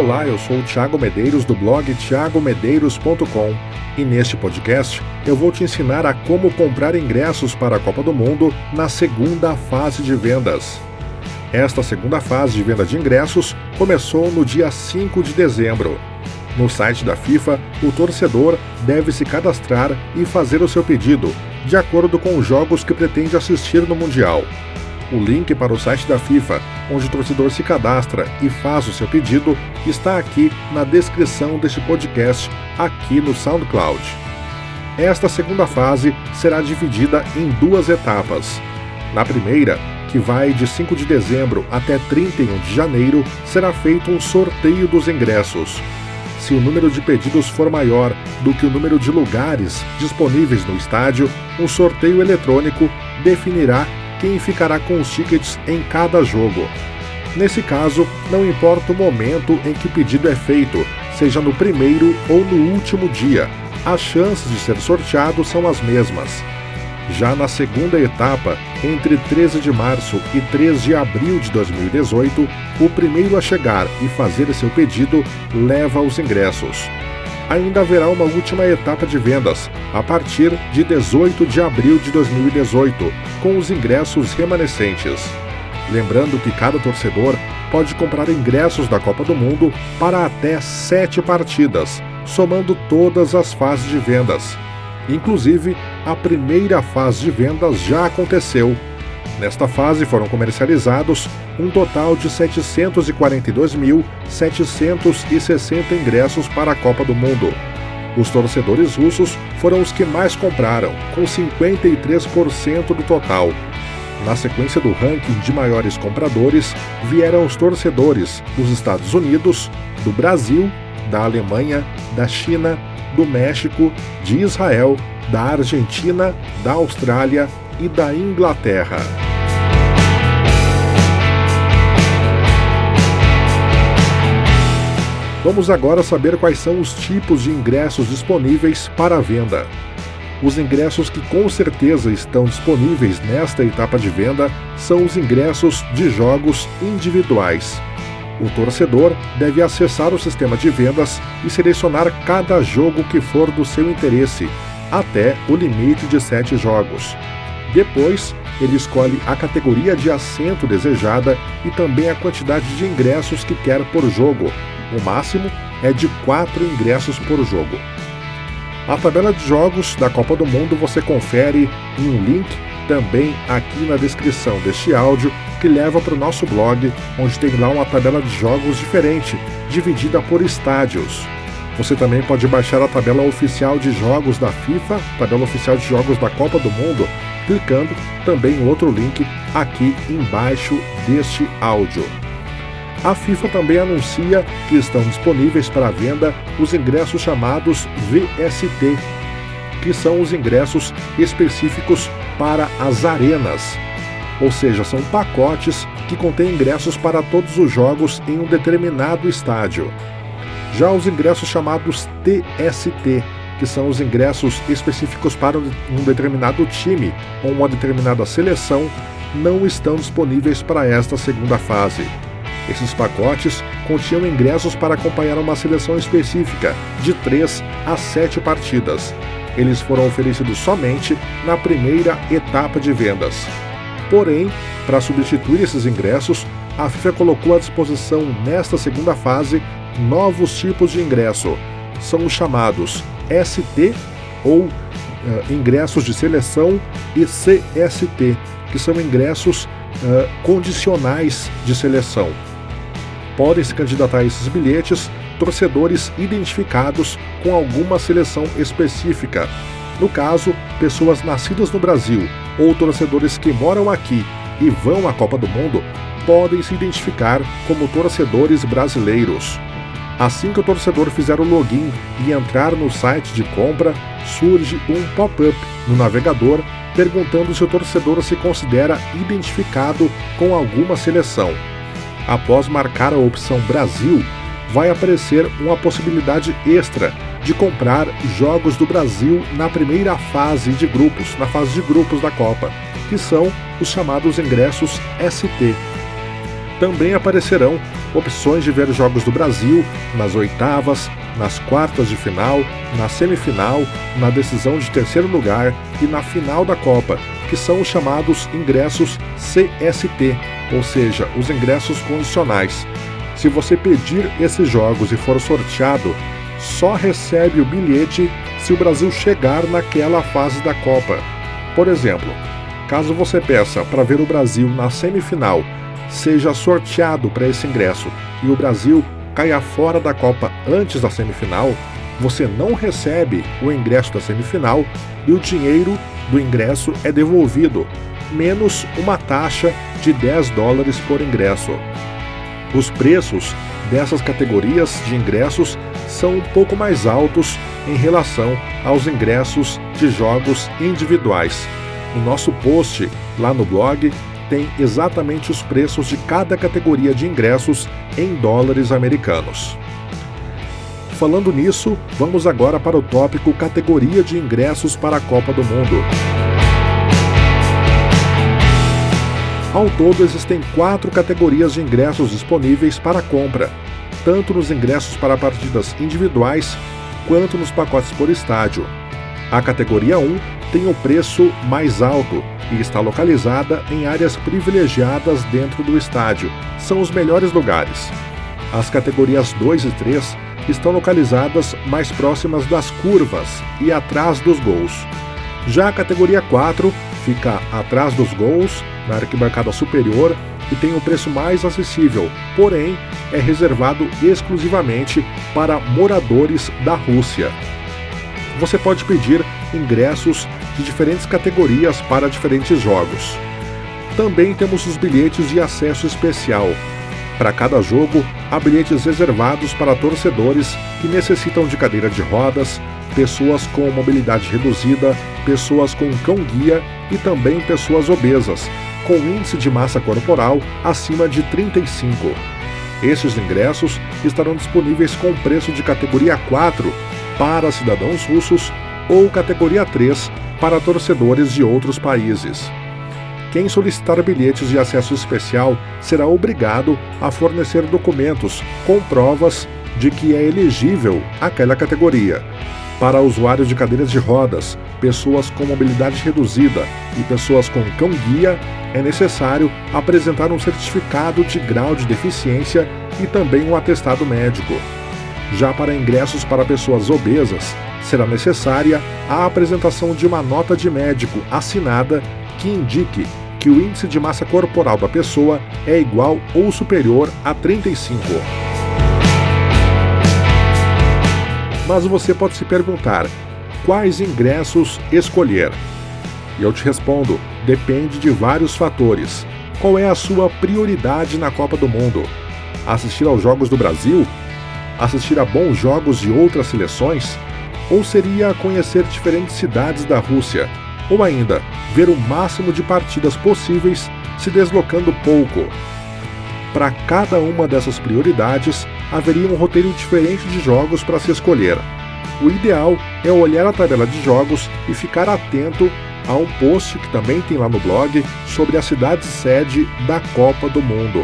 Olá, eu sou o Thiago Medeiros do blog thiagomedeiros.com e neste podcast eu vou te ensinar a como comprar ingressos para a Copa do Mundo na segunda fase de vendas. Esta segunda fase de venda de ingressos começou no dia 5 de dezembro. No site da FIFA, o torcedor deve se cadastrar e fazer o seu pedido, de acordo com os jogos que pretende assistir no Mundial. O link para o site da FIFA, onde o torcedor se cadastra e faz o seu pedido, está aqui na descrição deste podcast, aqui no SoundCloud. Esta segunda fase será dividida em duas etapas. Na primeira, que vai de 5 de dezembro até 31 de janeiro, será feito um sorteio dos ingressos. Se o número de pedidos for maior do que o número de lugares disponíveis no estádio, um sorteio eletrônico definirá quem ficará com os tickets em cada jogo. Nesse caso, não importa o momento em que o pedido é feito, seja no primeiro ou no último dia, as chances de ser sorteado são as mesmas. Já na segunda etapa, entre 13 de março e 3 de abril de 2018, o primeiro a chegar e fazer seu pedido leva os ingressos ainda haverá uma última etapa de vendas, a partir de 18 de abril de 2018, com os ingressos remanescentes. Lembrando que cada torcedor pode comprar ingressos da Copa do Mundo para até sete partidas, somando todas as fases de vendas. Inclusive, a primeira fase de vendas já aconteceu Nesta fase foram comercializados um total de 742.760 ingressos para a Copa do Mundo. Os torcedores russos foram os que mais compraram, com 53% do total. Na sequência do ranking de maiores compradores, vieram os torcedores dos Estados Unidos, do Brasil, da Alemanha, da China, do México, de Israel, da Argentina, da Austrália e da Inglaterra. Vamos agora saber quais são os tipos de ingressos disponíveis para venda. Os ingressos que com certeza estão disponíveis nesta etapa de venda são os ingressos de jogos individuais. O torcedor deve acessar o sistema de vendas e selecionar cada jogo que for do seu interesse, até o limite de sete jogos. Depois, ele escolhe a categoria de assento desejada e também a quantidade de ingressos que quer por jogo, o máximo é de 4 ingressos por jogo. A tabela de jogos da Copa do Mundo você confere em um link também aqui na descrição deste áudio que leva para o nosso blog, onde tem lá uma tabela de jogos diferente, dividida por estádios. Você também pode baixar a tabela oficial de jogos da FIFA, tabela oficial de jogos da Copa do Mundo, clicando também em outro link aqui embaixo deste áudio. A FIFA também anuncia que estão disponíveis para venda os ingressos chamados VST, que são os ingressos específicos para as arenas. Ou seja, são pacotes que contêm ingressos para todos os jogos em um determinado estádio. Já os ingressos chamados TST, que são os ingressos específicos para um determinado time ou uma determinada seleção, não estão disponíveis para esta segunda fase. Esses pacotes continham ingressos para acompanhar uma seleção específica, de 3 a 7 partidas. Eles foram oferecidos somente na primeira etapa de vendas. Porém, para substituir esses ingressos, a FIFA colocou à disposição nesta segunda fase novos tipos de ingresso. São os chamados ST ou uh, ingressos de seleção e CST, que são ingressos uh, condicionais de seleção podem se candidatar a esses bilhetes torcedores identificados com alguma seleção específica. No caso, pessoas nascidas no Brasil ou torcedores que moram aqui e vão à Copa do Mundo podem se identificar como torcedores brasileiros. Assim que o torcedor fizer o login e entrar no site de compra, surge um pop-up no navegador perguntando se o torcedor se considera identificado com alguma seleção após marcar a opção Brasil, vai aparecer uma possibilidade extra de comprar jogos do Brasil na primeira fase de grupos, na fase de grupos da Copa, que são os chamados ingressos ST. Também aparecerão opções de ver jogos do Brasil nas oitavas, nas quartas de final, na semifinal, na decisão de terceiro lugar e na final da Copa, que são os chamados ingressos CST, ou seja, os ingressos condicionais. Se você pedir esses jogos e for sorteado, só recebe o bilhete se o Brasil chegar naquela fase da Copa. Por exemplo, caso você peça para ver o Brasil na semifinal, seja sorteado para esse ingresso e o Brasil caia fora da Copa antes da semifinal, você não recebe o ingresso da semifinal e o dinheiro do ingresso é devolvido, menos uma taxa de 10 dólares por ingresso. Os preços dessas categorias de ingressos são um pouco mais altos em relação aos ingressos de jogos individuais. No nosso post lá no blog tem exatamente os preços de cada categoria de ingressos em dólares americanos. Falando nisso, vamos agora para o tópico categoria de ingressos para a Copa do Mundo. Ao todo, existem quatro categorias de ingressos disponíveis para compra, tanto nos ingressos para partidas individuais quanto nos pacotes por estádio. A categoria 1 tem o preço mais alto e está localizada em áreas privilegiadas dentro do estádio. São os melhores lugares. As categorias 2 e 3 estão localizadas mais próximas das curvas e atrás dos gols. Já a categoria 4 fica atrás dos gols, na arquibancada superior e tem um preço mais acessível, porém é reservado exclusivamente para moradores da Rússia. Você pode pedir ingressos de diferentes categorias para diferentes jogos. Também temos os bilhetes de acesso especial. Para cada jogo, há bilhetes reservados para torcedores que necessitam de cadeira de rodas, pessoas com mobilidade reduzida, pessoas com cão-guia e também pessoas obesas, com índice de massa corporal acima de 35. Estes ingressos estarão disponíveis com preço de categoria 4 para cidadãos russos ou categoria 3 para torcedores de outros países. Quem solicitar bilhetes de acesso especial será obrigado a fornecer documentos com provas de que é elegível àquela categoria. Para usuários de cadeiras de rodas, pessoas com mobilidade reduzida e pessoas com cão-guia, é necessário apresentar um certificado de grau de deficiência e também um atestado médico. Já para ingressos para pessoas obesas, será necessária a apresentação de uma nota de médico assinada que indique que o índice de massa corporal da pessoa é igual ou superior a 35. Mas você pode se perguntar: quais ingressos escolher? E eu te respondo: depende de vários fatores. Qual é a sua prioridade na Copa do Mundo? Assistir aos Jogos do Brasil? Assistir a bons jogos de outras seleções? Ou seria conhecer diferentes cidades da Rússia? Ou ainda, ver o máximo de partidas possíveis se deslocando pouco? Para cada uma dessas prioridades, haveria um roteiro diferente de jogos para se escolher. O ideal é olhar a tabela de jogos e ficar atento a um post que também tem lá no blog sobre a cidade sede da Copa do Mundo.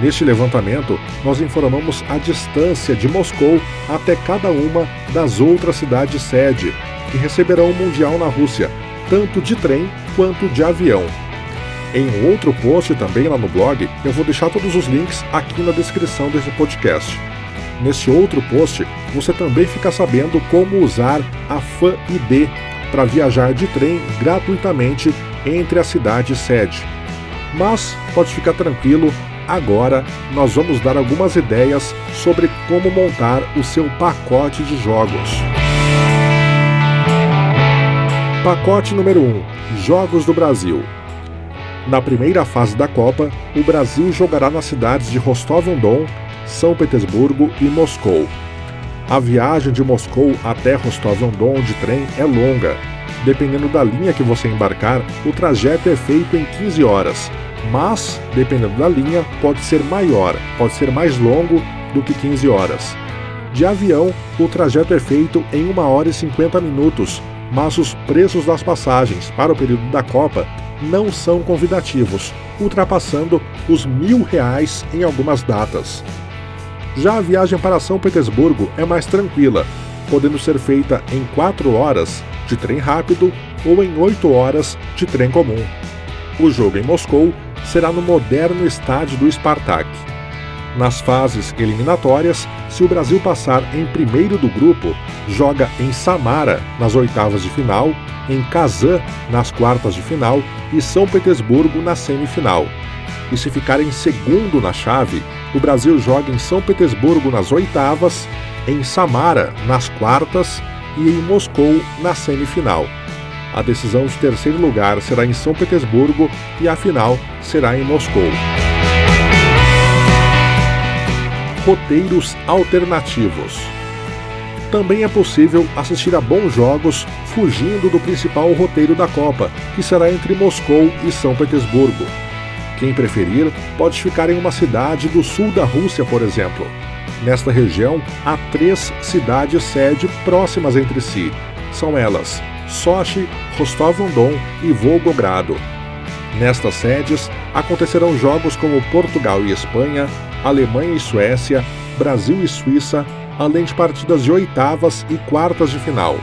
Neste levantamento, nós informamos a distância de Moscou até cada uma das outras cidades sede, que receberão o Mundial na Rússia, tanto de trem quanto de avião. Em um outro post também lá no blog, eu vou deixar todos os links aqui na descrição desse podcast. Nesse outro post, você também fica sabendo como usar a FAN ID para viajar de trem gratuitamente entre a cidade sede. Mas pode ficar tranquilo, Agora, nós vamos dar algumas ideias sobre como montar o seu pacote de jogos. Pacote número 1: Jogos do Brasil. Na primeira fase da Copa, o Brasil jogará nas cidades de Rostov-on-Don, São Petersburgo e Moscou. A viagem de Moscou até Rostov-on-Don de trem é longa. Dependendo da linha que você embarcar, o trajeto é feito em 15 horas, mas, dependendo da linha, pode ser maior, pode ser mais longo do que 15 horas. De avião, o trajeto é feito em 1 hora e 50 minutos, mas os preços das passagens para o período da Copa não são convidativos, ultrapassando os mil reais em algumas datas. Já a viagem para São Petersburgo é mais tranquila, podendo ser feita em 4 horas de trem rápido ou em 8 horas de trem comum. O jogo em Moscou será no moderno estádio do Spartak. Nas fases eliminatórias, se o Brasil passar em primeiro do grupo, joga em Samara nas oitavas de final, em Kazan nas quartas de final e São Petersburgo na semifinal. E se ficar em segundo na chave, o Brasil joga em São Petersburgo nas oitavas, em Samara nas quartas e em Moscou na semifinal. A decisão de terceiro lugar será em São Petersburgo e a final será em Moscou. Roteiros alternativos. Também é possível assistir a bons jogos fugindo do principal roteiro da Copa, que será entre Moscou e São Petersburgo. Quem preferir, pode ficar em uma cidade do sul da Rússia, por exemplo. Nesta região, há três cidades-sede próximas entre si. São elas Sochi, Rostov-on-Don e Volgogrado. Nestas sedes acontecerão jogos como Portugal e Espanha, Alemanha e Suécia, Brasil e Suíça, além de partidas de oitavas e quartas de final.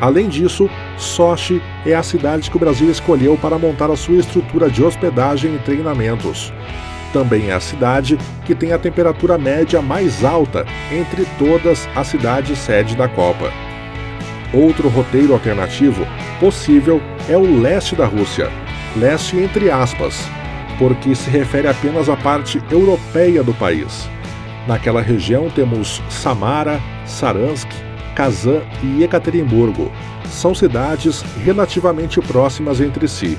Além disso, Sochi é a cidade que o Brasil escolheu para montar a sua estrutura de hospedagem e treinamentos. Também é a cidade que tem a temperatura média mais alta entre todas as cidades sede da Copa. Outro roteiro alternativo possível é o leste da Rússia, leste entre aspas, porque se refere apenas à parte europeia do país. Naquela região temos Samara, Saransk, Kazan e Ekaterimburgo. São cidades relativamente próximas entre si.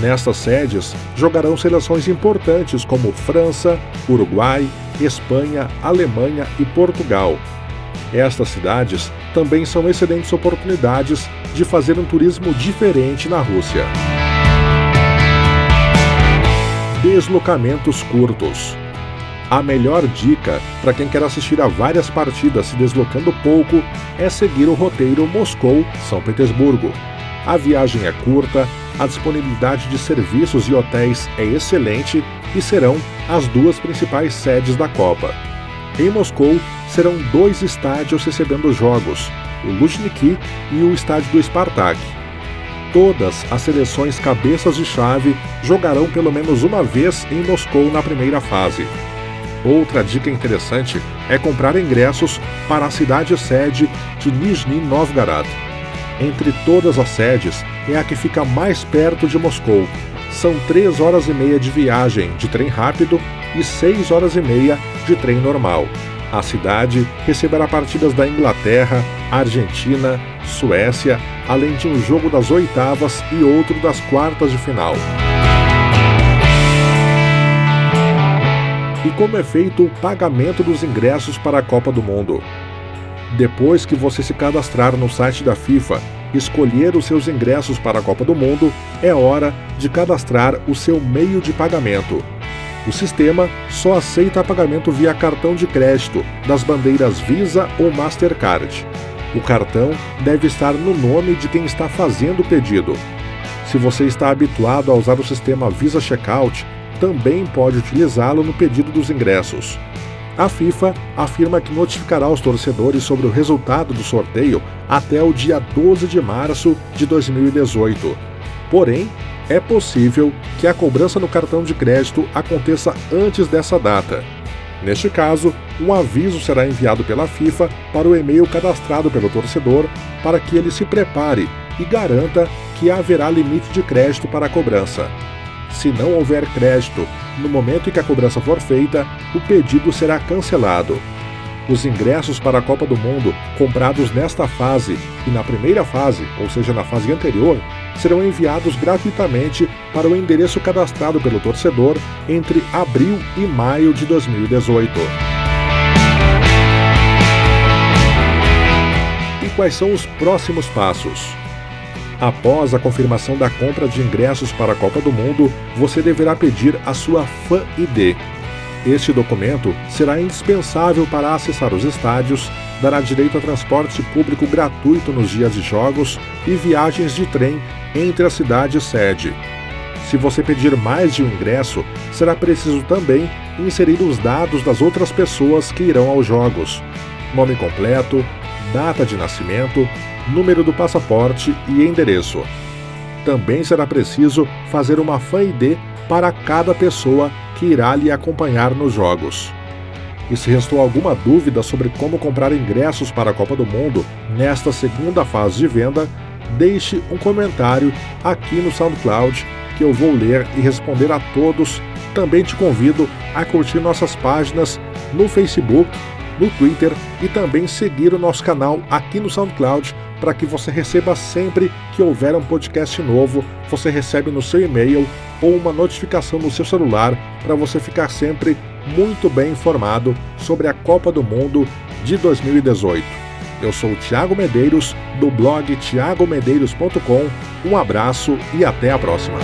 Nestas sedes jogarão seleções importantes como França, Uruguai, Espanha, Alemanha e Portugal, estas cidades também são excelentes oportunidades de fazer um turismo diferente na Rússia. Deslocamentos curtos. A melhor dica para quem quer assistir a várias partidas se deslocando pouco é seguir o roteiro Moscou-São Petersburgo. A viagem é curta, a disponibilidade de serviços e hotéis é excelente e serão as duas principais sedes da Copa. Em Moscou, serão dois estádios recebendo jogos, o Luzhniki e o estádio do Spartak. Todas as seleções cabeças de chave jogarão pelo menos uma vez em Moscou na primeira fase. Outra dica interessante é comprar ingressos para a cidade sede de Nizhny Novgorod. Entre todas as sedes, é a que fica mais perto de Moscou. São três horas e meia de viagem de trem rápido e seis horas e meia de trem normal. A cidade receberá partidas da Inglaterra, Argentina, Suécia, além de um jogo das oitavas e outro das quartas de final. E como é feito o pagamento dos ingressos para a Copa do Mundo? Depois que você se cadastrar no site da FIFA, escolher os seus ingressos para a Copa do Mundo, é hora de cadastrar o seu meio de pagamento. O sistema só aceita pagamento via cartão de crédito das bandeiras Visa ou Mastercard. O cartão deve estar no nome de quem está fazendo o pedido. Se você está habituado a usar o sistema Visa Checkout, também pode utilizá-lo no pedido dos ingressos. A FIFA afirma que notificará os torcedores sobre o resultado do sorteio até o dia 12 de março de 2018. Porém, é possível que a cobrança no cartão de crédito aconteça antes dessa data. Neste caso, um aviso será enviado pela FIFA para o e-mail cadastrado pelo torcedor para que ele se prepare e garanta que haverá limite de crédito para a cobrança. Se não houver crédito no momento em que a cobrança for feita, o pedido será cancelado. Os ingressos para a Copa do Mundo comprados nesta fase e na primeira fase, ou seja, na fase anterior, serão enviados gratuitamente para o endereço cadastrado pelo torcedor entre abril e maio de 2018. E quais são os próximos passos? Após a confirmação da compra de ingressos para a Copa do Mundo, você deverá pedir a sua Fan ID, este documento será indispensável para acessar os estádios dará direito a transporte público gratuito nos dias de jogos e viagens de trem entre a cidade e sede. Se você pedir mais de um ingresso, será preciso também inserir os dados das outras pessoas que irão aos jogos: nome completo, data de nascimento, número do passaporte e endereço. Também será preciso fazer uma FAID para cada pessoa que irá lhe acompanhar nos jogos. E se restou alguma dúvida sobre como comprar ingressos para a Copa do Mundo nesta segunda fase de venda, deixe um comentário aqui no SoundCloud que eu vou ler e responder a todos. Também te convido a curtir nossas páginas no Facebook, no Twitter e também seguir o nosso canal aqui no SoundCloud para que você receba sempre que houver um podcast novo, você recebe no seu e-mail ou uma notificação no seu celular para você ficar sempre muito bem informado sobre a Copa do Mundo de 2018. Eu sou o Thiago Medeiros, do blog tiagomedeiros.com. Um abraço e até a próxima.